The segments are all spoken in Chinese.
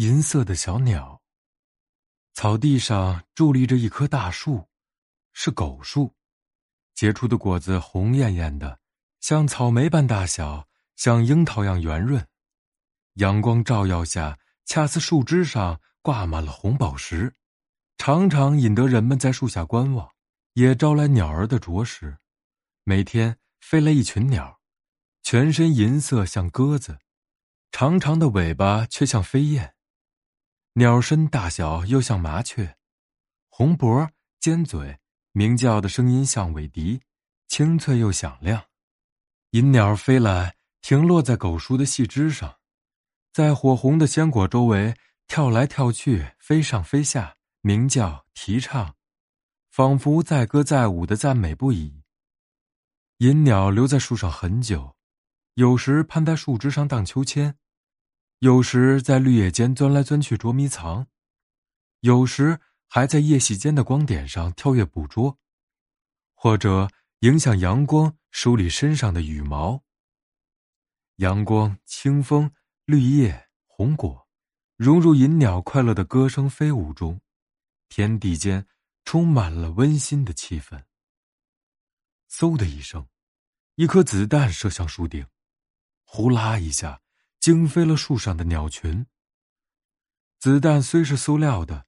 银色的小鸟。草地上伫立着一棵大树，是狗树，结出的果子红艳艳的，像草莓般大小，像樱桃样圆润。阳光照耀下，恰似树枝上挂满了红宝石，常常引得人们在树下观望，也招来鸟儿的啄食。每天飞来一群鸟，全身银色，像鸽子。长长的尾巴却像飞燕，鸟身大小又像麻雀，红脖尖嘴，鸣叫的声音像尾笛，清脆又响亮。银鸟飞来，停落在狗叔的细枝上，在火红的鲜果周围跳来跳去，飞上飞下，鸣叫啼唱，仿佛载歌载舞的赞美不已。银鸟留在树上很久。有时攀在树枝上荡秋千，有时在绿叶间钻来钻去捉迷藏，有时还在叶隙间的光点上跳跃捕捉，或者影响阳光梳理身上的羽毛。阳光、清风、绿叶、红果，融入银鸟快乐的歌声飞舞中，天地间充满了温馨的气氛。嗖的一声，一颗子弹射向树顶。呼啦一下，惊飞了树上的鸟群。子弹虽是塑料的，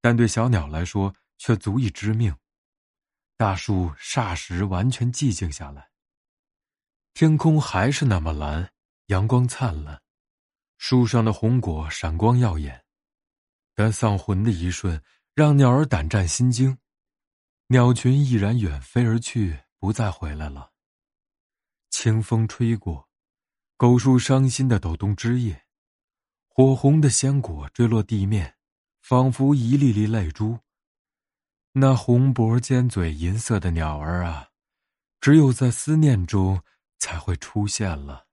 但对小鸟来说却足以致命。大树霎时完全寂静下来。天空还是那么蓝，阳光灿烂，树上的红果闪光耀眼。但丧魂的一瞬，让鸟儿胆战心惊，鸟群毅然远飞而去，不再回来了。清风吹过。狗树伤心的抖动枝叶，火红的鲜果坠落地面，仿佛一粒粒泪珠。那红脖尖嘴、银色的鸟儿啊，只有在思念中才会出现了。